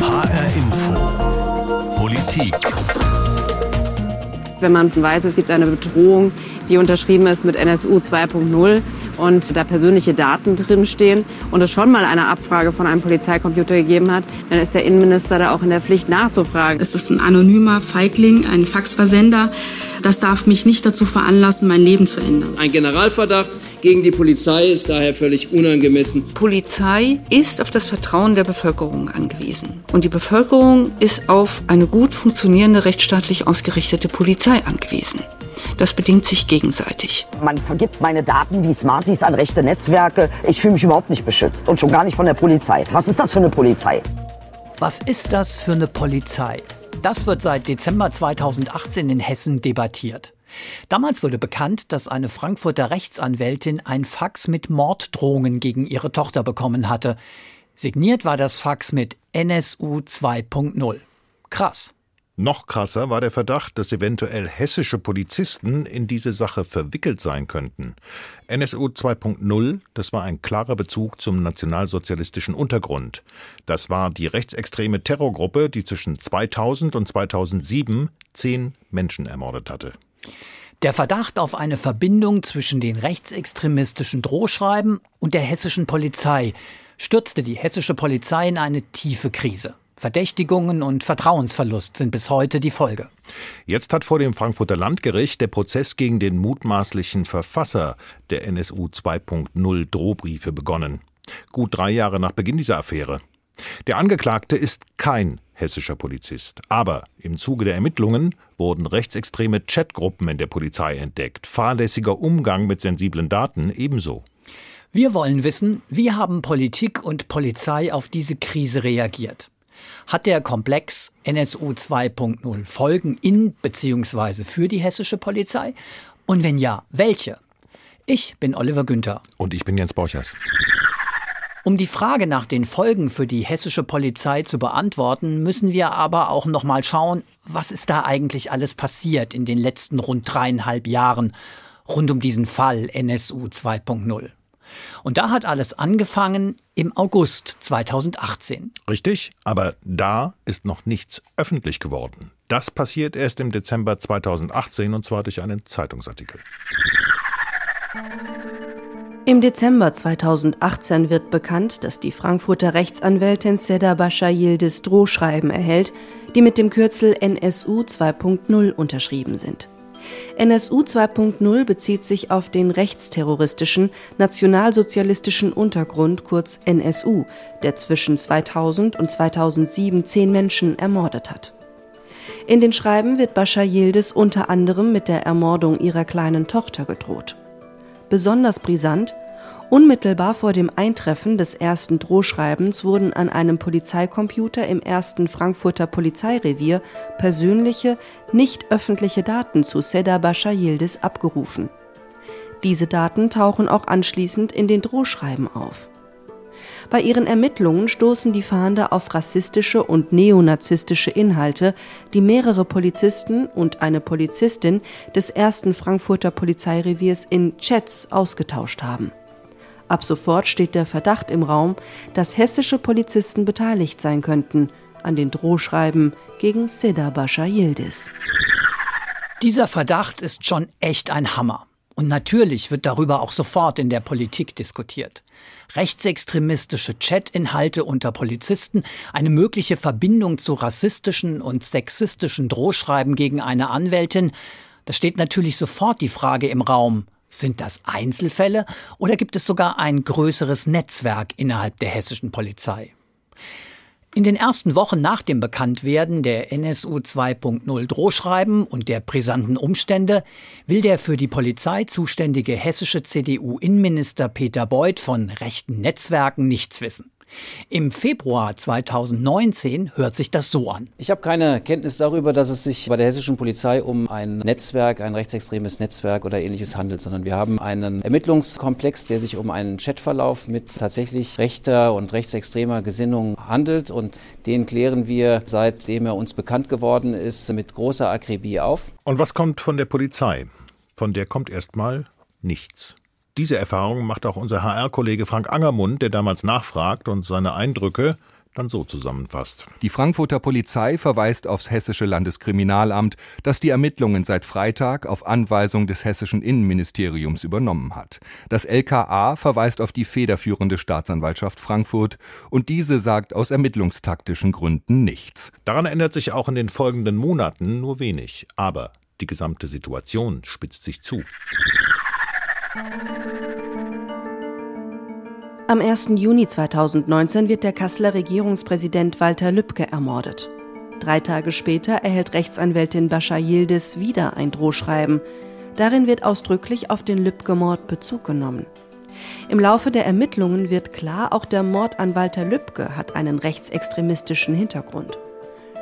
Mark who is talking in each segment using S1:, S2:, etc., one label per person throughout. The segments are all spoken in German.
S1: HR Info. Politik.
S2: Wenn man weiß, es gibt eine Bedrohung, die unterschrieben ist mit NSU 2.0 und da persönliche Daten drinstehen und es schon mal eine Abfrage von einem Polizeicomputer gegeben hat, dann ist der Innenminister da auch in der Pflicht nachzufragen.
S3: Es ist ein anonymer Feigling, ein Faxversender. Das darf mich nicht dazu veranlassen, mein Leben zu ändern.
S4: Ein Generalverdacht gegen die Polizei ist daher völlig unangemessen.
S5: Polizei ist auf das Vertrauen der Bevölkerung angewiesen. Und die Bevölkerung ist auf eine gut funktionierende, rechtsstaatlich ausgerichtete Polizei angewiesen. Das bedingt sich gegenseitig.
S6: Man vergibt meine Daten wie Smarties an rechte Netzwerke. Ich fühle mich überhaupt nicht beschützt und schon gar nicht von der Polizei. Was ist das für eine Polizei?
S7: Was ist das für eine Polizei? Das wird seit Dezember 2018 in Hessen debattiert. Damals wurde bekannt, dass eine Frankfurter Rechtsanwältin ein Fax mit Morddrohungen gegen ihre Tochter bekommen hatte. Signiert war das Fax mit NSU 2.0. Krass.
S8: Noch krasser war der Verdacht, dass eventuell hessische Polizisten in diese Sache verwickelt sein könnten. NSU 2.0, das war ein klarer Bezug zum nationalsozialistischen Untergrund. Das war die rechtsextreme Terrorgruppe, die zwischen 2000 und 2007 zehn Menschen ermordet hatte.
S7: Der Verdacht auf eine Verbindung zwischen den rechtsextremistischen Drohschreiben und der hessischen Polizei stürzte die hessische Polizei in eine tiefe Krise. Verdächtigungen und Vertrauensverlust sind bis heute die Folge.
S8: Jetzt hat vor dem Frankfurter Landgericht der Prozess gegen den mutmaßlichen Verfasser der NSU 2.0 Drohbriefe begonnen. Gut drei Jahre nach Beginn dieser Affäre. Der Angeklagte ist kein hessischer Polizist. Aber im Zuge der Ermittlungen wurden rechtsextreme Chatgruppen in der Polizei entdeckt. Fahrlässiger Umgang mit sensiblen Daten ebenso.
S7: Wir wollen wissen, wie haben Politik und Polizei auf diese Krise reagiert? Hat der Komplex NSU 2.0 Folgen in bzw. für die hessische Polizei? Und wenn ja, welche? Ich bin Oliver Günther.
S8: Und ich bin Jens Borchers.
S7: Um die Frage nach den Folgen für die hessische Polizei zu beantworten, müssen wir aber auch noch mal schauen, was ist da eigentlich alles passiert in den letzten rund dreieinhalb Jahren rund um diesen Fall NSU 2.0. Und da hat alles angefangen im August 2018.
S8: Richtig, aber da ist noch nichts öffentlich geworden. Das passiert erst im Dezember 2018 und zwar durch einen Zeitungsartikel.
S2: Im Dezember 2018 wird bekannt, dass die Frankfurter Rechtsanwältin Seda Bascha Yildiz Drohschreiben erhält, die mit dem Kürzel NSU 2.0 unterschrieben sind. NSU 2.0 bezieht sich auf den rechtsterroristischen, nationalsozialistischen Untergrund kurz NSU, der zwischen 2000 und 2007 zehn Menschen ermordet hat. In den Schreiben wird Bascha Yildiz unter anderem mit der Ermordung ihrer kleinen Tochter gedroht. Besonders brisant, Unmittelbar vor dem Eintreffen des ersten Drohschreibens wurden an einem Polizeicomputer im ersten Frankfurter Polizeirevier persönliche, nicht öffentliche Daten zu Seda Bascha Yildiz abgerufen. Diese Daten tauchen auch anschließend in den Drohschreiben auf. Bei ihren Ermittlungen stoßen die Fahnder auf rassistische und neonazistische Inhalte, die mehrere Polizisten und eine Polizistin des ersten Frankfurter Polizeireviers in Chats ausgetauscht haben. Ab sofort steht der Verdacht im Raum, dass hessische Polizisten beteiligt sein könnten an den Drohschreiben gegen Seda Bascha Yildiz.
S7: Dieser Verdacht ist schon echt ein Hammer. Und natürlich wird darüber auch sofort in der Politik diskutiert. Rechtsextremistische Chat-Inhalte unter Polizisten, eine mögliche Verbindung zu rassistischen und sexistischen Drohschreiben gegen eine Anwältin, da steht natürlich sofort die Frage im Raum, sind das Einzelfälle oder gibt es sogar ein größeres Netzwerk innerhalb der hessischen Polizei? In den ersten Wochen nach dem Bekanntwerden der NSU 2.0 Drohschreiben und der brisanten Umstände will der für die Polizei zuständige hessische CDU-Innenminister Peter Beuth von rechten Netzwerken nichts wissen. Im Februar 2019 hört sich das so an.
S9: Ich habe keine Kenntnis darüber, dass es sich bei der hessischen Polizei um ein Netzwerk, ein rechtsextremes Netzwerk oder ähnliches handelt, sondern wir haben einen Ermittlungskomplex, der sich um einen Chatverlauf mit tatsächlich rechter und rechtsextremer Gesinnung handelt und den klären wir, seitdem er uns bekannt geworden ist, mit großer Akribie auf.
S8: Und was kommt von der Polizei? Von der kommt erstmal nichts. Diese Erfahrung macht auch unser HR-Kollege Frank Angermund, der damals nachfragt und seine Eindrücke dann so zusammenfasst.
S10: Die Frankfurter Polizei verweist aufs Hessische Landeskriminalamt, das die Ermittlungen seit Freitag auf Anweisung des hessischen Innenministeriums übernommen hat. Das LKA verweist auf die federführende Staatsanwaltschaft Frankfurt und diese sagt aus ermittlungstaktischen Gründen nichts.
S8: Daran ändert sich auch in den folgenden Monaten nur wenig. Aber die gesamte Situation spitzt sich zu.
S2: Am 1. Juni 2019 wird der Kasseler Regierungspräsident Walter Lübcke ermordet. Drei Tage später erhält Rechtsanwältin Bascha Yildiz wieder ein Drohschreiben. Darin wird ausdrücklich auf den Lübcke-Mord Bezug genommen. Im Laufe der Ermittlungen wird klar, auch der Mord an Walter Lübcke hat einen rechtsextremistischen Hintergrund.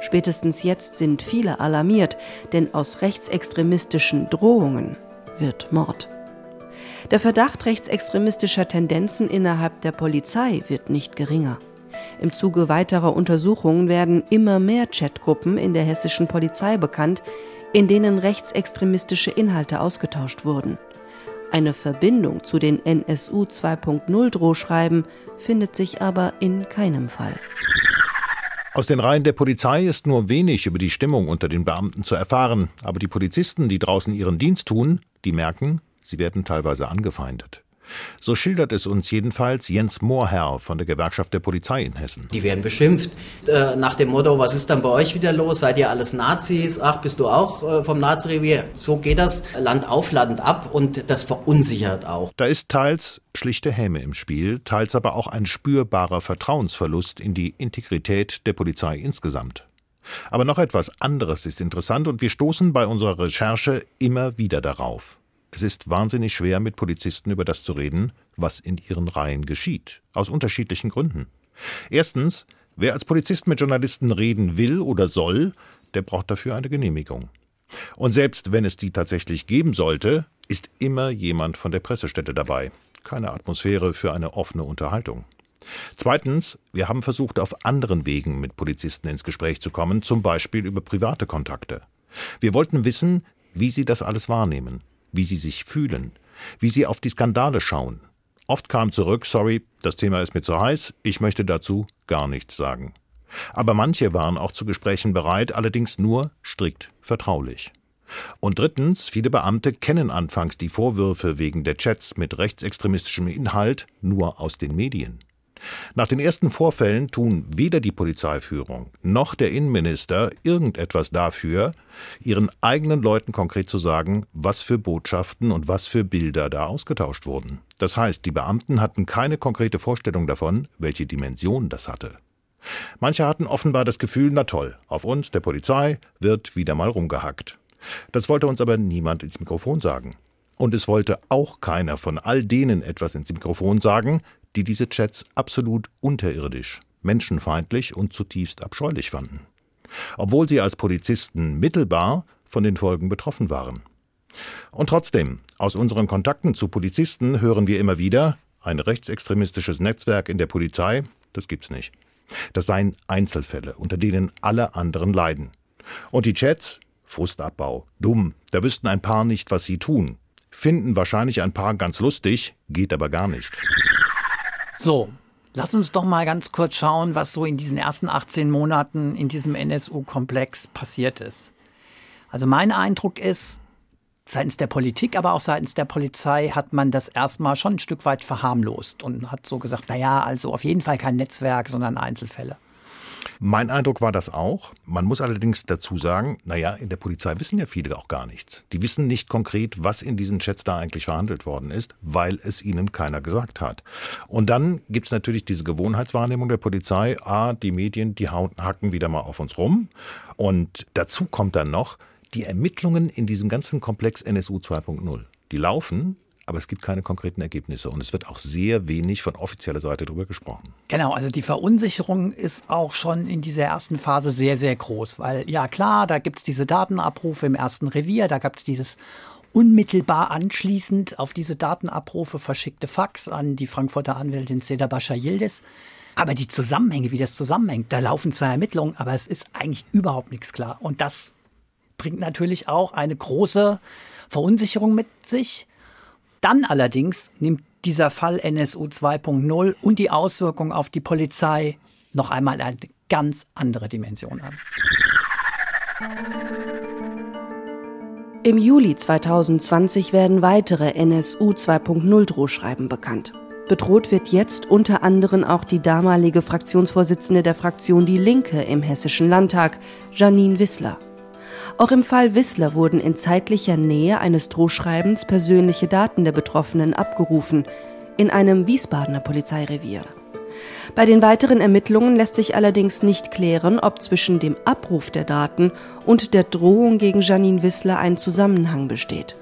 S2: Spätestens jetzt sind viele alarmiert, denn aus rechtsextremistischen Drohungen wird Mord. Der Verdacht rechtsextremistischer Tendenzen innerhalb der Polizei wird nicht geringer. Im Zuge weiterer Untersuchungen werden immer mehr Chatgruppen in der hessischen Polizei bekannt, in denen rechtsextremistische Inhalte ausgetauscht wurden. Eine Verbindung zu den NSU 2.0 Drohschreiben findet sich aber in keinem Fall.
S8: Aus den Reihen der Polizei ist nur wenig über die Stimmung unter den Beamten zu erfahren, aber die Polizisten, die draußen ihren Dienst tun, die merken, Sie werden teilweise angefeindet. So schildert es uns jedenfalls Jens Mohrherr von der Gewerkschaft der Polizei in Hessen.
S11: Die werden beschimpft äh, nach dem Motto, was ist dann bei euch wieder los? Seid ihr alles Nazis? Ach, bist du auch äh, vom Nazirevier? So geht das Land auf, Land ab und das verunsichert auch.
S8: Da ist teils schlichte Häme im Spiel, teils aber auch ein spürbarer Vertrauensverlust in die Integrität der Polizei insgesamt. Aber noch etwas anderes ist interessant und wir stoßen bei unserer Recherche immer wieder darauf. Es ist wahnsinnig schwer, mit Polizisten über das zu reden, was in ihren Reihen geschieht. Aus unterschiedlichen Gründen. Erstens, wer als Polizist mit Journalisten reden will oder soll, der braucht dafür eine Genehmigung. Und selbst wenn es die tatsächlich geben sollte, ist immer jemand von der Pressestätte dabei. Keine Atmosphäre für eine offene Unterhaltung. Zweitens, wir haben versucht, auf anderen Wegen mit Polizisten ins Gespräch zu kommen, zum Beispiel über private Kontakte. Wir wollten wissen, wie sie das alles wahrnehmen, wie sie sich fühlen, wie sie auf die Skandale schauen. Oft kam zurück, sorry, das Thema ist mir zu heiß, ich möchte dazu gar nichts sagen. Aber manche waren auch zu Gesprächen bereit, allerdings nur strikt vertraulich. Und drittens, viele Beamte kennen anfangs die Vorwürfe wegen der Chats mit rechtsextremistischem Inhalt nur aus den Medien. Nach den ersten Vorfällen tun weder die Polizeiführung noch der Innenminister irgendetwas dafür, ihren eigenen Leuten konkret zu sagen, was für Botschaften und was für Bilder da ausgetauscht wurden. Das heißt, die Beamten hatten keine konkrete Vorstellung davon, welche Dimension das hatte. Manche hatten offenbar das Gefühl, na toll, auf uns, der Polizei, wird wieder mal rumgehackt. Das wollte uns aber niemand ins Mikrofon sagen. Und es wollte auch keiner von all denen etwas ins Mikrofon sagen, die diese Chats absolut unterirdisch, menschenfeindlich und zutiefst abscheulich fanden. Obwohl sie als Polizisten mittelbar von den Folgen betroffen waren. Und trotzdem, aus unseren Kontakten zu Polizisten hören wir immer wieder, ein rechtsextremistisches Netzwerk in der Polizei, das gibt's nicht. Das seien Einzelfälle, unter denen alle anderen leiden. Und die Chats, Frustabbau, dumm, da wüssten ein paar nicht, was sie tun. Finden wahrscheinlich ein paar ganz lustig, geht aber gar nicht.
S7: So, lass uns doch mal ganz kurz schauen, was so in diesen ersten 18 Monaten in diesem NSU-Komplex passiert ist. Also mein Eindruck ist, seitens der Politik, aber auch seitens der Polizei hat man das erstmal schon ein Stück weit verharmlost und hat so gesagt, naja, also auf jeden Fall kein Netzwerk, sondern Einzelfälle.
S8: Mein Eindruck war das auch. Man muss allerdings dazu sagen, naja, in der Polizei wissen ja viele auch gar nichts. Die wissen nicht konkret, was in diesen Chats da eigentlich verhandelt worden ist, weil es ihnen keiner gesagt hat. Und dann gibt es natürlich diese Gewohnheitswahrnehmung der Polizei, ah, die Medien, die hacken wieder mal auf uns rum. Und dazu kommt dann noch, die Ermittlungen in diesem ganzen Komplex NSU 2.0. Die laufen, aber es gibt keine konkreten Ergebnisse und es wird auch sehr wenig von offizieller Seite darüber gesprochen.
S7: Genau, also die Verunsicherung ist auch schon in dieser ersten Phase sehr, sehr groß, weil ja klar, da gibt es diese Datenabrufe im ersten Revier, da gab es dieses unmittelbar anschließend auf diese Datenabrufe verschickte Fax an die Frankfurter Anwältin Seda Bascha Yildiz. Aber die Zusammenhänge, wie das zusammenhängt, da laufen zwar Ermittlungen, aber es ist eigentlich überhaupt nichts klar. Und das bringt natürlich auch eine große Verunsicherung mit sich. Dann allerdings nimmt dieser Fall NSU 2.0 und die Auswirkungen auf die Polizei noch einmal eine ganz andere Dimension an.
S2: Im Juli 2020 werden weitere NSU 2.0 Drohschreiben bekannt. Bedroht wird jetzt unter anderem auch die damalige Fraktionsvorsitzende der Fraktion Die Linke im Hessischen Landtag, Janine Wissler. Auch im Fall Wissler wurden in zeitlicher Nähe eines Drohschreibens persönliche Daten der Betroffenen abgerufen, in einem Wiesbadener Polizeirevier. Bei den weiteren Ermittlungen lässt sich allerdings nicht klären, ob zwischen dem Abruf der Daten und der Drohung gegen Janine Wissler ein Zusammenhang besteht.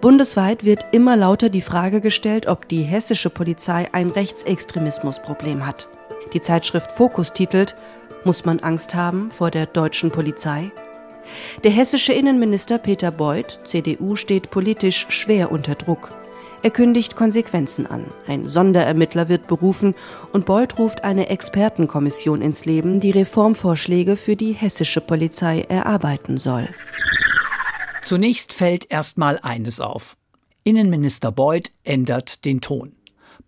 S2: Bundesweit wird immer lauter die Frage gestellt, ob die hessische Polizei ein Rechtsextremismusproblem hat. Die Zeitschrift Fokus titelt Muss man Angst haben vor der deutschen Polizei? Der hessische Innenminister Peter Beuth, CDU, steht politisch schwer unter Druck. Er kündigt Konsequenzen an. Ein Sonderermittler wird berufen und Beuth ruft eine Expertenkommission ins Leben, die Reformvorschläge für die hessische Polizei erarbeiten soll.
S7: Zunächst fällt erstmal eines auf. Innenminister Beuth ändert den Ton.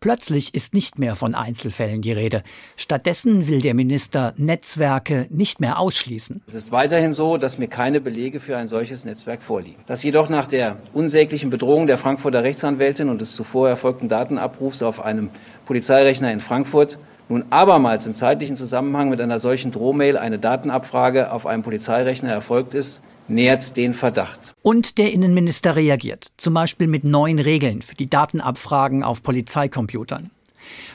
S7: Plötzlich ist nicht mehr von Einzelfällen die Rede. Stattdessen will der Minister Netzwerke nicht mehr ausschließen.
S9: Es ist weiterhin so, dass mir keine Belege für ein solches Netzwerk vorliegen. Dass jedoch nach der unsäglichen Bedrohung der Frankfurter Rechtsanwältin und des zuvor erfolgten Datenabrufs auf einem Polizeirechner in Frankfurt nun abermals im zeitlichen Zusammenhang mit einer solchen Drohmail eine Datenabfrage auf einem Polizeirechner erfolgt ist, nährt den Verdacht.
S7: Und der Innenminister reagiert, zum Beispiel mit neuen Regeln für die Datenabfragen auf Polizeicomputern.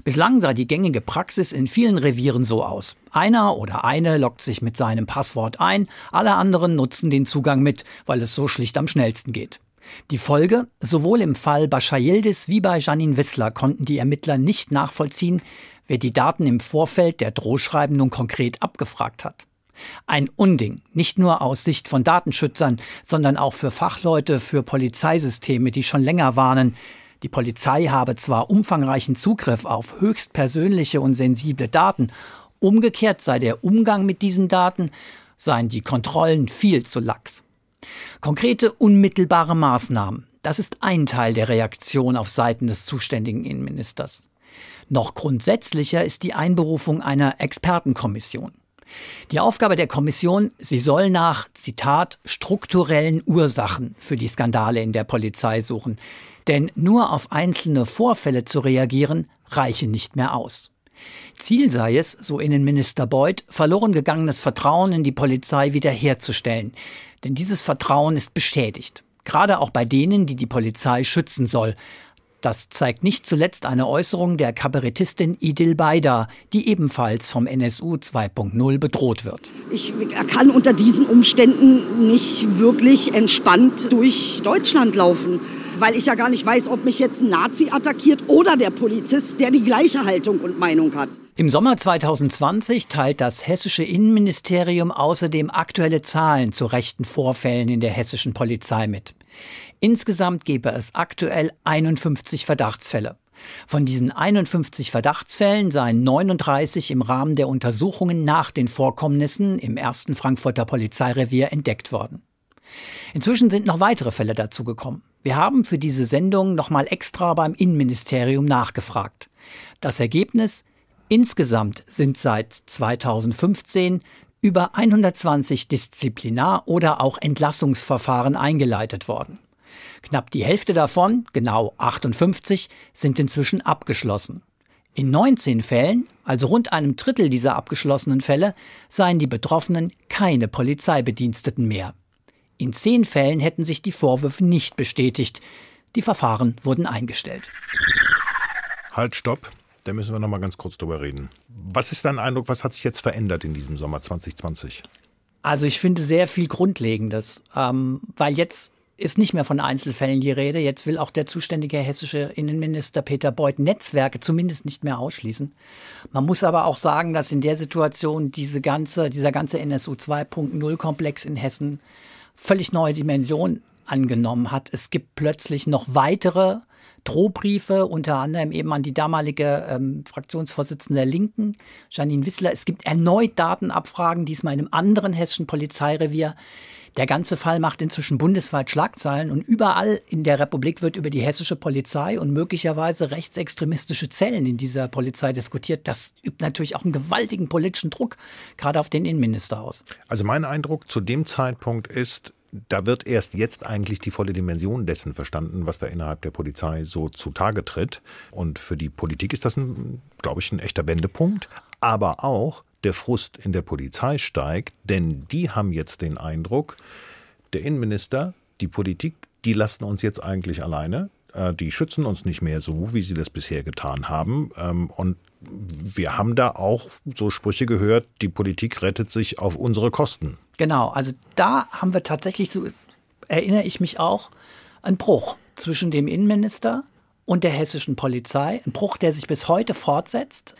S7: Bislang sah die gängige Praxis in vielen Revieren so aus. Einer oder eine loggt sich mit seinem Passwort ein, alle anderen nutzen den Zugang mit, weil es so schlicht am schnellsten geht. Die Folge? Sowohl im Fall Bashar wie bei Janine Wissler konnten die Ermittler nicht nachvollziehen, wer die Daten im Vorfeld der Drohschreiben nun konkret abgefragt hat. Ein Unding, nicht nur aus Sicht von Datenschützern, sondern auch für Fachleute für Polizeisysteme, die schon länger warnen, die Polizei habe zwar umfangreichen Zugriff auf höchst persönliche und sensible Daten, umgekehrt sei der Umgang mit diesen Daten, seien die Kontrollen viel zu lax. Konkrete unmittelbare Maßnahmen, das ist ein Teil der Reaktion auf Seiten des zuständigen Innenministers. Noch grundsätzlicher ist die Einberufung einer Expertenkommission. Die Aufgabe der Kommission, sie soll nach, Zitat, strukturellen Ursachen für die Skandale in der Polizei suchen. Denn nur auf einzelne Vorfälle zu reagieren, reiche nicht mehr aus. Ziel sei es, so Innenminister Beuth, verloren gegangenes Vertrauen in die Polizei wiederherzustellen. Denn dieses Vertrauen ist beschädigt. Gerade auch bei denen, die die Polizei schützen soll. Das zeigt nicht zuletzt eine Äußerung der Kabarettistin Idil Beida, die ebenfalls vom NSU 2.0 bedroht wird.
S12: Ich kann unter diesen Umständen nicht wirklich entspannt durch Deutschland laufen, weil ich ja gar nicht weiß, ob mich jetzt ein Nazi attackiert oder der Polizist, der die gleiche Haltung und Meinung hat.
S7: Im Sommer 2020 teilt das hessische Innenministerium außerdem aktuelle Zahlen zu rechten Vorfällen in der hessischen Polizei mit. Insgesamt gebe es aktuell 51 Verdachtsfälle. Von diesen 51 Verdachtsfällen seien 39 im Rahmen der Untersuchungen nach den Vorkommnissen im ersten Frankfurter Polizeirevier entdeckt worden. Inzwischen sind noch weitere Fälle dazugekommen. Wir haben für diese Sendung nochmal extra beim Innenministerium nachgefragt. Das Ergebnis? Insgesamt sind seit 2015 über 120 Disziplinar- oder auch Entlassungsverfahren eingeleitet worden. Knapp die Hälfte davon, genau 58, sind inzwischen abgeschlossen. In 19 Fällen, also rund einem Drittel dieser abgeschlossenen Fälle, seien die Betroffenen keine Polizeibediensteten mehr. In zehn Fällen hätten sich die Vorwürfe nicht bestätigt. Die Verfahren wurden eingestellt.
S8: Halt, stopp. Da müssen wir noch mal ganz kurz drüber reden. Was ist dein Eindruck, was hat sich jetzt verändert in diesem Sommer 2020?
S7: Also ich finde sehr viel Grundlegendes, ähm, weil jetzt ist nicht mehr von Einzelfällen die Rede. Jetzt will auch der zuständige hessische Innenminister Peter Beuth Netzwerke zumindest nicht mehr ausschließen. Man muss aber auch sagen, dass in der Situation diese ganze, dieser ganze NSU 2.0 Komplex in Hessen völlig neue Dimensionen angenommen hat. Es gibt plötzlich noch weitere Drohbriefe, unter anderem eben an die damalige ähm, Fraktionsvorsitzende der Linken, Janine Wissler. Es gibt erneut Datenabfragen, diesmal in einem anderen hessischen Polizeirevier. Der ganze Fall macht inzwischen bundesweit Schlagzeilen und überall in der Republik wird über die hessische Polizei und möglicherweise rechtsextremistische Zellen in dieser Polizei diskutiert. Das übt natürlich auch einen gewaltigen politischen Druck, gerade auf den Innenminister aus.
S8: Also mein Eindruck zu dem Zeitpunkt ist, da wird erst jetzt eigentlich die volle Dimension dessen verstanden, was da innerhalb der Polizei so zutage tritt. Und für die Politik ist das, ein, glaube ich, ein echter Wendepunkt. Aber auch der Frust in der Polizei steigt, denn die haben jetzt den Eindruck, der Innenminister, die Politik, die lassen uns jetzt eigentlich alleine. Äh, die schützen uns nicht mehr so, wie sie das bisher getan haben. Ähm, und wir haben da auch so Sprüche gehört, die Politik rettet sich auf unsere Kosten.
S7: Genau, also da haben wir tatsächlich, so erinnere ich mich auch, einen Bruch zwischen dem Innenminister und der hessischen Polizei. Ein Bruch, der sich bis heute fortsetzt.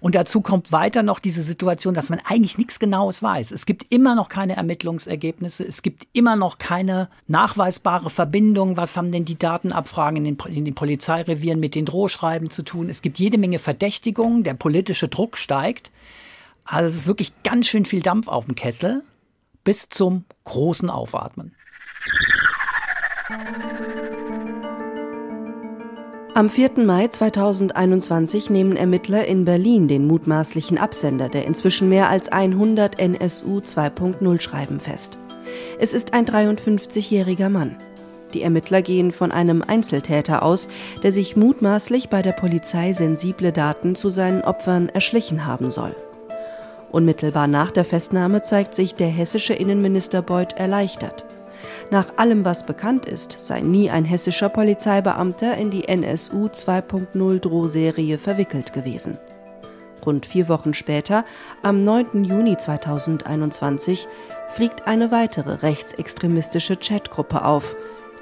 S7: Und dazu kommt weiter noch diese Situation, dass man eigentlich nichts Genaues weiß. Es gibt immer noch keine Ermittlungsergebnisse. Es gibt immer noch keine nachweisbare Verbindung. Was haben denn die Datenabfragen in den, in den Polizeirevieren mit den Drohschreiben zu tun? Es gibt jede Menge Verdächtigungen. Der politische Druck steigt. Also es ist wirklich ganz schön viel Dampf auf dem Kessel bis zum großen Aufatmen.
S2: Am 4. Mai 2021 nehmen Ermittler in Berlin den mutmaßlichen Absender der inzwischen mehr als 100 NSU 2.0 Schreiben fest. Es ist ein 53-jähriger Mann. Die Ermittler gehen von einem Einzeltäter aus, der sich mutmaßlich bei der Polizei sensible Daten zu seinen Opfern erschlichen haben soll. Unmittelbar nach der Festnahme zeigt sich der hessische Innenminister Beuth erleichtert. Nach allem, was bekannt ist, sei nie ein hessischer Polizeibeamter in die NSU 2.0 Drohserie verwickelt gewesen. Rund vier Wochen später, am 9. Juni 2021, fliegt eine weitere rechtsextremistische Chatgruppe auf,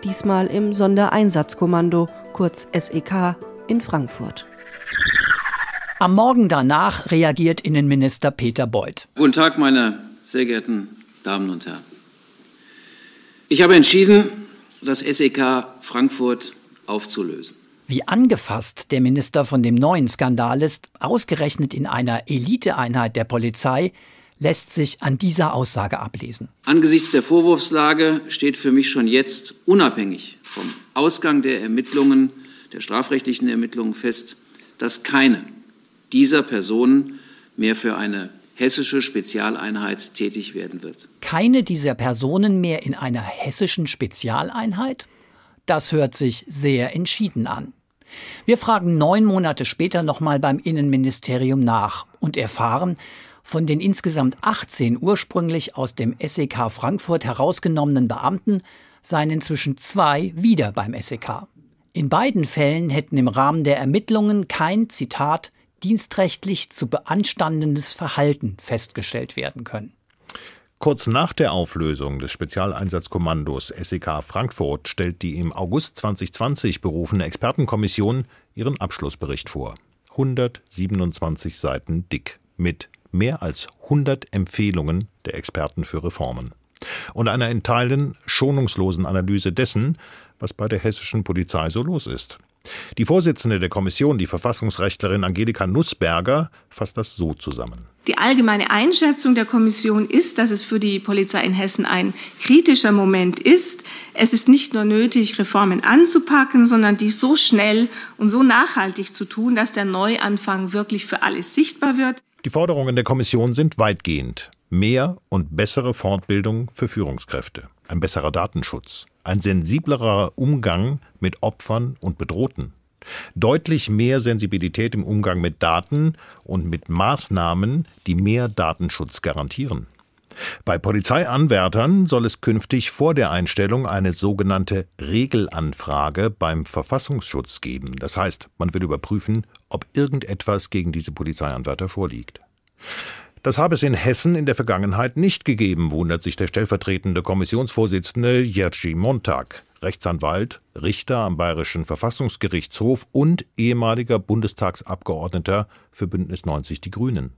S2: diesmal im Sondereinsatzkommando, kurz SEK, in Frankfurt.
S7: Am Morgen danach reagiert Innenminister Peter Beuth.
S4: Guten Tag, meine sehr geehrten Damen und Herren. Ich habe entschieden, das SEK Frankfurt aufzulösen.
S7: Wie angefasst der Minister von dem neuen Skandal ist, ausgerechnet in einer Eliteeinheit der Polizei, lässt sich an dieser Aussage ablesen.
S4: Angesichts der Vorwurfslage steht für mich schon jetzt unabhängig vom Ausgang der Ermittlungen, der strafrechtlichen Ermittlungen fest, dass keine dieser Personen mehr für eine hessische Spezialeinheit tätig werden wird.
S7: Keine dieser Personen mehr in einer hessischen Spezialeinheit? Das hört sich sehr entschieden an. Wir fragen neun Monate später nochmal beim Innenministerium nach und erfahren, von den insgesamt 18 ursprünglich aus dem SEK Frankfurt herausgenommenen Beamten seien inzwischen zwei wieder beim SEK. In beiden Fällen hätten im Rahmen der Ermittlungen kein, Zitat, dienstrechtlich zu beanstandendes Verhalten festgestellt werden können.
S8: Kurz nach der Auflösung des Spezialeinsatzkommandos SEK Frankfurt stellt die im August 2020 berufene Expertenkommission ihren Abschlussbericht vor. 127 Seiten dick mit mehr als 100 Empfehlungen der Experten für Reformen und einer in Teilen schonungslosen Analyse dessen, was bei der hessischen Polizei so los ist. Die Vorsitzende der Kommission, die Verfassungsrechtlerin Angelika Nussberger, fasst das so zusammen.
S13: Die allgemeine Einschätzung der Kommission ist, dass es für die Polizei in Hessen ein kritischer Moment ist. Es ist nicht nur nötig, Reformen anzupacken, sondern dies so schnell und so nachhaltig zu tun, dass der Neuanfang wirklich für alle sichtbar wird.
S8: Die Forderungen der Kommission sind weitgehend. Mehr und bessere Fortbildung für Führungskräfte, ein besserer Datenschutz, ein sensiblerer Umgang mit Opfern und Bedrohten, deutlich mehr Sensibilität im Umgang mit Daten und mit Maßnahmen, die mehr Datenschutz garantieren. Bei Polizeianwärtern soll es künftig vor der Einstellung eine sogenannte Regelanfrage beim Verfassungsschutz geben. Das heißt, man will überprüfen, ob irgendetwas gegen diese Polizeianwärter vorliegt. Das habe es in Hessen in der Vergangenheit nicht gegeben, wundert sich der stellvertretende Kommissionsvorsitzende Jerzy Montag, Rechtsanwalt, Richter am Bayerischen Verfassungsgerichtshof und ehemaliger Bundestagsabgeordneter für Bündnis 90 Die Grünen.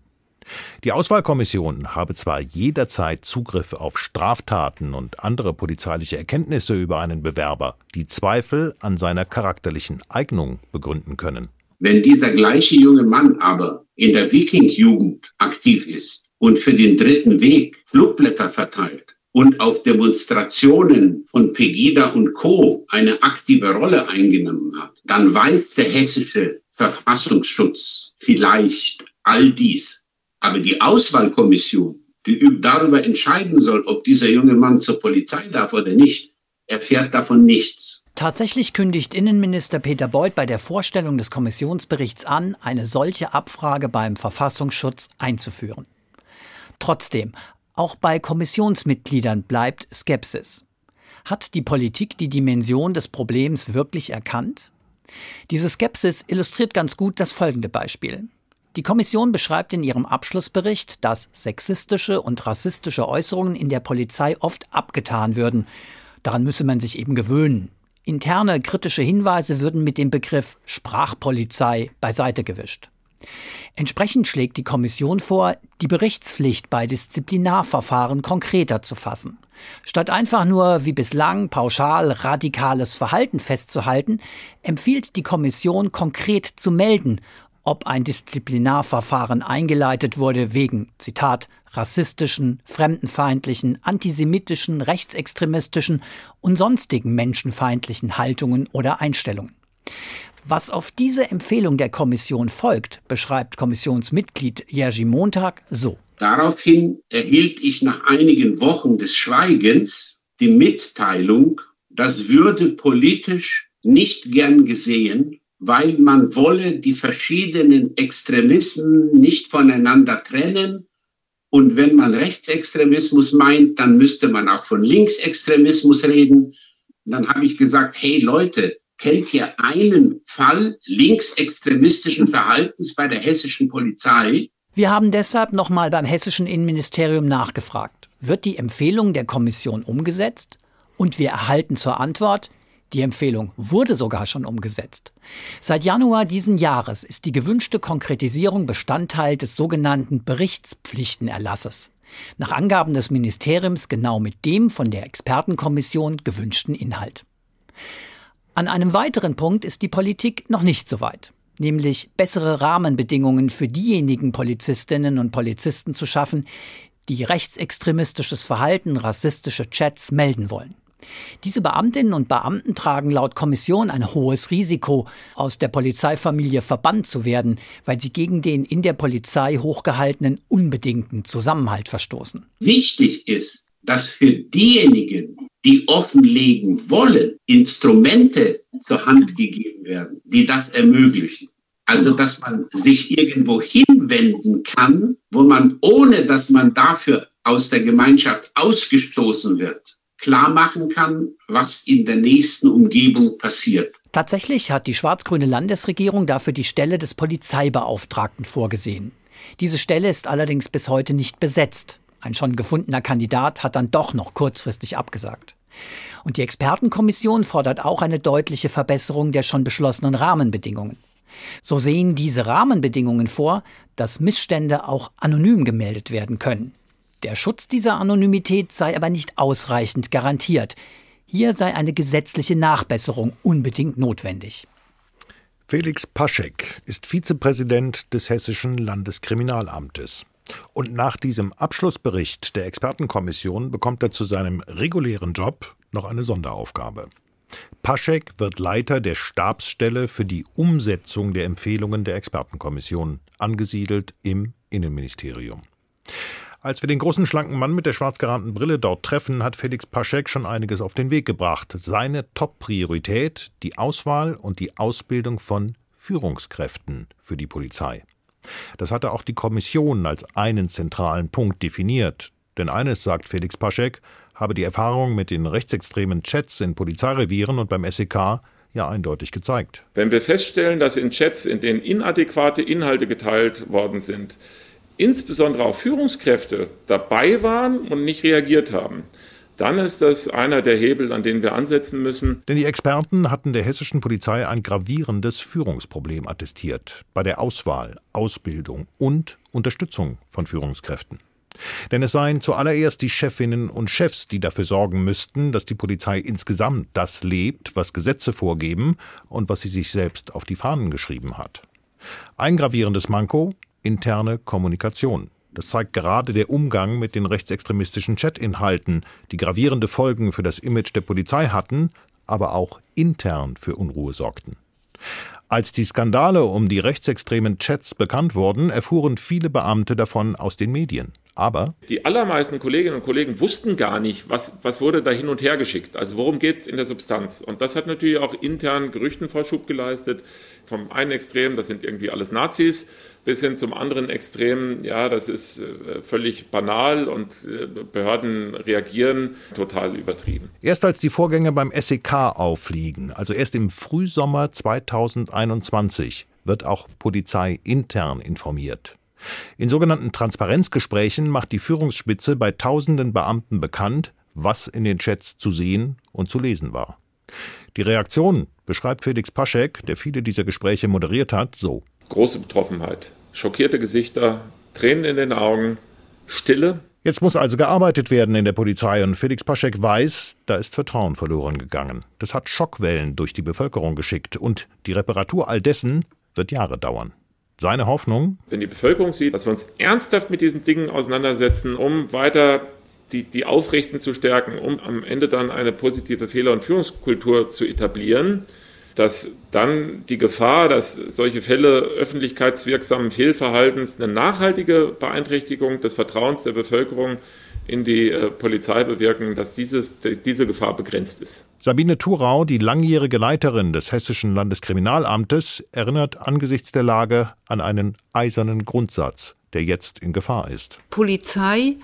S8: Die Auswahlkommission habe zwar jederzeit Zugriff auf Straftaten und andere polizeiliche Erkenntnisse über einen Bewerber, die Zweifel an seiner charakterlichen Eignung begründen können.
S14: Wenn dieser gleiche junge Mann aber in der Viking-Jugend aktiv ist und für den dritten Weg Flugblätter verteilt und auf Demonstrationen von Pegida und Co. eine aktive Rolle eingenommen hat, dann weiß der hessische Verfassungsschutz vielleicht all dies. Aber die Auswahlkommission, die darüber entscheiden soll, ob dieser junge Mann zur Polizei darf oder nicht, erfährt davon nichts.
S7: Tatsächlich kündigt Innenminister Peter Beuth bei der Vorstellung des Kommissionsberichts an, eine solche Abfrage beim Verfassungsschutz einzuführen. Trotzdem, auch bei Kommissionsmitgliedern bleibt Skepsis. Hat die Politik die Dimension des Problems wirklich erkannt? Diese Skepsis illustriert ganz gut das folgende Beispiel. Die Kommission beschreibt in ihrem Abschlussbericht, dass sexistische und rassistische Äußerungen in der Polizei oft abgetan würden. Daran müsse man sich eben gewöhnen. Interne kritische Hinweise würden mit dem Begriff Sprachpolizei beiseite gewischt. Entsprechend schlägt die Kommission vor, die Berichtspflicht bei Disziplinarverfahren konkreter zu fassen. Statt einfach nur wie bislang pauschal radikales Verhalten festzuhalten, empfiehlt die Kommission konkret zu melden, ob ein Disziplinarverfahren eingeleitet wurde wegen, Zitat, rassistischen, fremdenfeindlichen, antisemitischen, rechtsextremistischen und sonstigen menschenfeindlichen Haltungen oder Einstellungen. Was auf diese Empfehlung der Kommission folgt, beschreibt Kommissionsmitglied Jerzy Montag so.
S14: Daraufhin erhielt ich nach einigen Wochen des Schweigens die Mitteilung, das würde politisch nicht gern gesehen, weil man wolle die verschiedenen Extremisten nicht voneinander trennen. Und wenn man Rechtsextremismus meint, dann müsste man auch von Linksextremismus reden. Dann habe ich gesagt, hey Leute, kennt ihr einen Fall linksextremistischen Verhaltens bei der hessischen Polizei?
S7: Wir haben deshalb nochmal beim hessischen Innenministerium nachgefragt. Wird die Empfehlung der Kommission umgesetzt? Und wir erhalten zur Antwort, die Empfehlung wurde sogar schon umgesetzt. Seit Januar diesen Jahres ist die gewünschte Konkretisierung Bestandteil des sogenannten Berichtspflichtenerlasses. Nach Angaben des Ministeriums genau mit dem von der Expertenkommission gewünschten Inhalt. An einem weiteren Punkt ist die Politik noch nicht so weit, nämlich bessere Rahmenbedingungen für diejenigen Polizistinnen und Polizisten zu schaffen, die rechtsextremistisches Verhalten, rassistische Chats melden wollen. Diese Beamtinnen und Beamten tragen laut Kommission ein hohes Risiko, aus der Polizeifamilie verbannt zu werden, weil sie gegen den in der Polizei hochgehaltenen unbedingten Zusammenhalt verstoßen.
S14: Wichtig ist, dass für diejenigen, die offenlegen wollen, Instrumente zur Hand gegeben werden, die das ermöglichen. Also, dass man sich irgendwo hinwenden kann, wo man, ohne dass man dafür aus der Gemeinschaft ausgestoßen wird, klar machen kann, was in der nächsten Umgebung passiert.
S7: Tatsächlich hat die schwarz-grüne Landesregierung dafür die Stelle des Polizeibeauftragten vorgesehen. Diese Stelle ist allerdings bis heute nicht besetzt. Ein schon gefundener Kandidat hat dann doch noch kurzfristig abgesagt. Und die Expertenkommission fordert auch eine deutliche Verbesserung der schon beschlossenen Rahmenbedingungen. So sehen diese Rahmenbedingungen vor, dass Missstände auch anonym gemeldet werden können. Der Schutz dieser Anonymität sei aber nicht ausreichend garantiert. Hier sei eine gesetzliche Nachbesserung unbedingt notwendig.
S8: Felix Paschek ist Vizepräsident des Hessischen Landeskriminalamtes. Und nach diesem Abschlussbericht der Expertenkommission bekommt er zu seinem regulären Job noch eine Sonderaufgabe. Paschek wird Leiter der Stabsstelle für die Umsetzung der Empfehlungen der Expertenkommission, angesiedelt im Innenministerium. Als wir den großen schlanken Mann mit der schwarz gerahmten Brille dort treffen, hat Felix Paschek schon einiges auf den Weg gebracht. Seine Top-Priorität die Auswahl und die Ausbildung von Führungskräften für die Polizei. Das hatte auch die Kommission als einen zentralen Punkt definiert. Denn eines sagt Felix Paschek, habe die Erfahrung mit den rechtsextremen Chats in Polizeirevieren und beim SEK ja eindeutig gezeigt.
S15: Wenn wir feststellen, dass in Chats, in denen inadäquate Inhalte geteilt worden sind, insbesondere auch Führungskräfte dabei waren und nicht reagiert haben, dann ist das einer der Hebel, an denen wir ansetzen müssen.
S8: Denn die Experten hatten der hessischen Polizei ein gravierendes Führungsproblem attestiert bei der Auswahl, Ausbildung und Unterstützung von Führungskräften. Denn es seien zuallererst die Chefinnen und Chefs, die dafür sorgen müssten, dass die Polizei insgesamt das lebt, was Gesetze vorgeben und was sie sich selbst auf die Fahnen geschrieben hat. Ein gravierendes Manko interne Kommunikation. Das zeigt gerade der Umgang mit den rechtsextremistischen Chatinhalten, die gravierende Folgen für das Image der Polizei hatten, aber auch intern für Unruhe sorgten. Als die Skandale um die rechtsextremen Chats bekannt wurden, erfuhren viele Beamte davon aus den Medien. Aber
S15: die allermeisten Kolleginnen und Kollegen wussten gar nicht, was, was wurde da hin und her geschickt. Also worum geht es in der Substanz? Und das hat natürlich auch intern Gerüchten Vorschub geleistet. Vom einen Extrem, das sind irgendwie alles Nazis, bis hin zum anderen Extrem, ja, das ist äh, völlig banal und äh, Behörden reagieren total übertrieben.
S8: Erst als die Vorgänge beim SEK auffliegen, also erst im Frühsommer 2021, wird auch Polizei intern informiert. In sogenannten Transparenzgesprächen macht die Führungsspitze bei tausenden Beamten bekannt, was in den Chats zu sehen und zu lesen war. Die Reaktion beschreibt Felix Paschek, der viele dieser Gespräche moderiert hat, so.
S15: Große Betroffenheit, schockierte Gesichter, Tränen in den Augen, Stille.
S8: Jetzt muss also gearbeitet werden in der Polizei und Felix Paschek weiß, da ist Vertrauen verloren gegangen. Das hat Schockwellen durch die Bevölkerung geschickt und die Reparatur all dessen wird Jahre dauern. Seine Hoffnung?
S15: Wenn die Bevölkerung sieht, dass wir uns ernsthaft mit diesen Dingen auseinandersetzen, um weiter die, die Aufrichten zu stärken, um am Ende dann eine positive Fehler- und Führungskultur zu etablieren, dass dann die Gefahr, dass solche Fälle öffentlichkeitswirksamen Fehlverhaltens eine nachhaltige Beeinträchtigung des Vertrauens der Bevölkerung in die äh, Polizei bewirken, dass dieses, diese Gefahr begrenzt ist.
S8: Sabine Thurau, die langjährige Leiterin des Hessischen Landeskriminalamtes, erinnert angesichts der Lage an einen eisernen Grundsatz, der jetzt in Gefahr ist.
S5: Polizei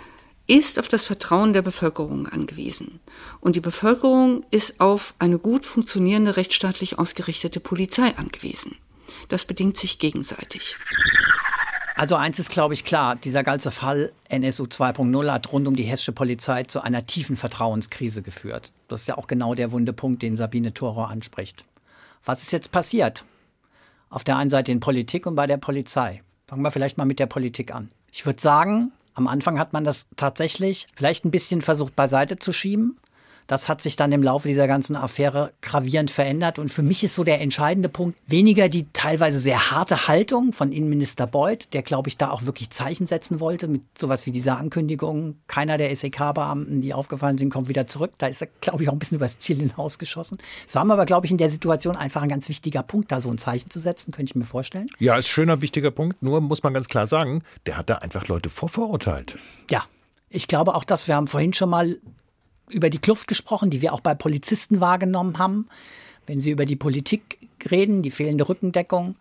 S5: ist auf das Vertrauen der Bevölkerung angewiesen. Und die Bevölkerung ist auf eine gut funktionierende rechtsstaatlich ausgerichtete Polizei angewiesen. Das bedingt sich gegenseitig.
S7: Also eins ist, glaube ich, klar, dieser ganze Fall NSU 2.0 hat rund um die hessische Polizei zu einer tiefen Vertrauenskrise geführt. Das ist ja auch genau der wunde Punkt, den Sabine Thorau anspricht. Was ist jetzt passiert? Auf der einen Seite in Politik und bei der Polizei. Fangen wir vielleicht mal mit der Politik an. Ich würde sagen, am Anfang hat man das tatsächlich vielleicht ein bisschen versucht beiseite zu schieben. Das hat sich dann im Laufe dieser ganzen Affäre gravierend verändert. Und für mich ist so der entscheidende Punkt weniger die teilweise sehr harte Haltung von Innenminister Beuth, der, glaube ich, da auch wirklich Zeichen setzen wollte mit sowas wie dieser Ankündigung. Keiner der SEK-Beamten, die aufgefallen sind, kommt wieder zurück. Da ist er, glaube ich, auch ein bisschen übers Ziel hinausgeschossen. Es war mir aber, glaube ich, in der Situation einfach ein ganz wichtiger Punkt, da so ein Zeichen zu setzen, könnte ich mir vorstellen.
S8: Ja, ist ein schöner, wichtiger Punkt. Nur muss man ganz klar sagen, der hat da einfach Leute vorverurteilt.
S7: Ja, ich glaube auch, dass wir haben vorhin schon mal über die Kluft gesprochen, die wir auch bei Polizisten wahrgenommen haben. Wenn sie über die Politik reden, die fehlende Rückendeckung.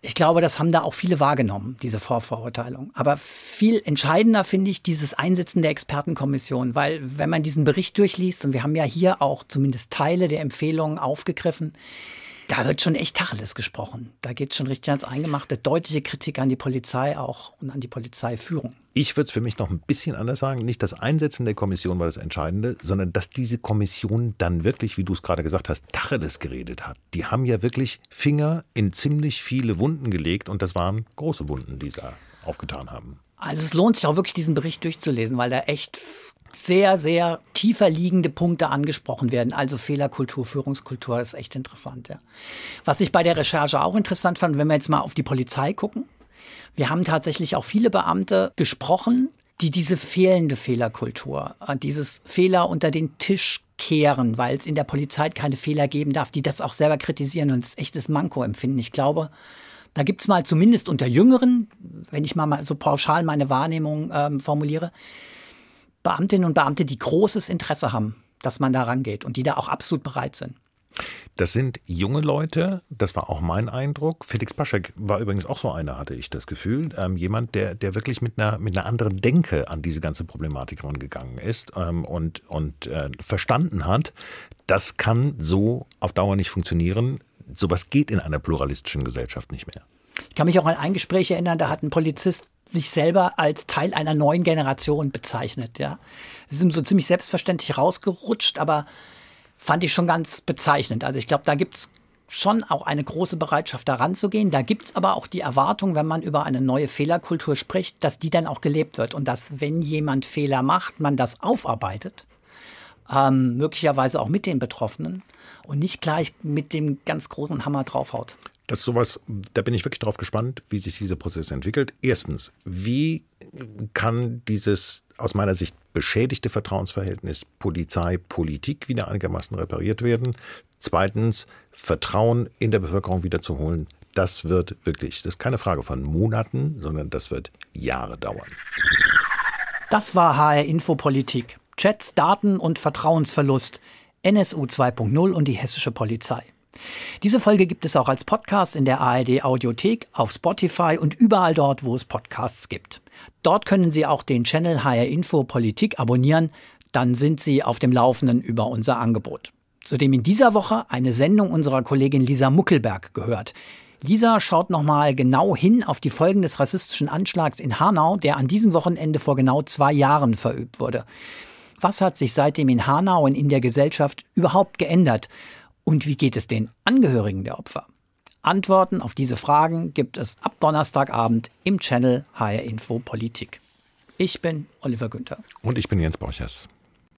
S7: Ich glaube, das haben da auch viele wahrgenommen, diese Vorverurteilung. Aber viel entscheidender finde ich dieses Einsetzen der Expertenkommission, weil wenn man diesen Bericht durchliest, und wir haben ja hier auch zumindest Teile der Empfehlungen aufgegriffen, da wird schon echt Tacheles gesprochen. Da geht es schon richtig ans Eingemachte. Deutliche Kritik an die Polizei auch und an die Polizeiführung.
S8: Ich würde es für mich noch ein bisschen anders sagen. Nicht das Einsetzen der Kommission war das Entscheidende, sondern dass diese Kommission dann wirklich, wie du es gerade gesagt hast, Tacheles geredet hat. Die haben ja wirklich Finger in ziemlich viele Wunden gelegt und das waren große Wunden, die sie aufgetan haben.
S7: Also es lohnt sich auch wirklich, diesen Bericht durchzulesen, weil da echt sehr, sehr tiefer liegende Punkte angesprochen werden. Also Fehlerkultur, Führungskultur ist echt interessant. Ja. Was ich bei der Recherche auch interessant fand, wenn wir jetzt mal auf die Polizei gucken. Wir haben tatsächlich auch viele Beamte gesprochen, die diese fehlende Fehlerkultur, äh, dieses Fehler unter den Tisch kehren, weil es in der Polizei keine Fehler geben darf, die das auch selber kritisieren und es echtes Manko empfinden. Ich glaube, da gibt es mal zumindest unter Jüngeren, wenn ich mal so pauschal meine Wahrnehmung ähm, formuliere, Beamtinnen und Beamte, die großes Interesse haben, dass man da rangeht und die da auch absolut bereit sind.
S8: Das sind junge Leute, das war auch mein Eindruck. Felix Paschek war übrigens auch so einer, hatte ich das Gefühl. Ähm, jemand, der, der wirklich mit einer, mit einer anderen Denke an diese ganze Problematik rangegangen ist ähm, und, und äh, verstanden hat, das kann so auf Dauer nicht funktionieren. Sowas geht in einer pluralistischen Gesellschaft nicht mehr.
S7: Ich kann mich auch an ein Gespräch erinnern, da hat ein Polizist sich selber als Teil einer neuen Generation bezeichnet. Ja, ist ihm so ziemlich selbstverständlich rausgerutscht, aber fand ich schon ganz bezeichnend. Also ich glaube, da gibt es schon auch eine große Bereitschaft, daran zu gehen. Da gibt es aber auch die Erwartung, wenn man über eine neue Fehlerkultur spricht, dass die dann auch gelebt wird und dass, wenn jemand Fehler macht, man das aufarbeitet, ähm, möglicherweise auch mit den Betroffenen und nicht gleich mit dem ganz großen Hammer draufhaut.
S8: Das ist sowas, da bin ich wirklich darauf gespannt, wie sich dieser Prozess entwickelt. Erstens, wie kann dieses aus meiner Sicht beschädigte Vertrauensverhältnis Polizei-Politik wieder einigermaßen repariert werden? Zweitens, Vertrauen in der Bevölkerung wiederzuholen. Das wird wirklich, das ist keine Frage von Monaten, sondern das wird Jahre dauern.
S7: Das war HR Infopolitik. Chats, Daten und Vertrauensverlust. NSU 2.0 und die hessische Polizei. Diese Folge gibt es auch als Podcast in der ARD Audiothek, auf Spotify und überall dort, wo es Podcasts gibt. Dort können Sie auch den Channel HR Info Politik abonnieren, dann sind Sie auf dem Laufenden über unser Angebot. Zudem in dieser Woche eine Sendung unserer Kollegin Lisa Muckelberg gehört. Lisa schaut nochmal genau hin auf die Folgen des rassistischen Anschlags in Hanau, der an diesem Wochenende vor genau zwei Jahren verübt wurde. Was hat sich seitdem in Hanau und in der Gesellschaft überhaupt geändert? Und wie geht es den Angehörigen der Opfer? Antworten auf diese Fragen gibt es ab Donnerstagabend im Channel HR Info Politik. Ich bin Oliver Günther.
S8: Und ich bin Jens Borchers.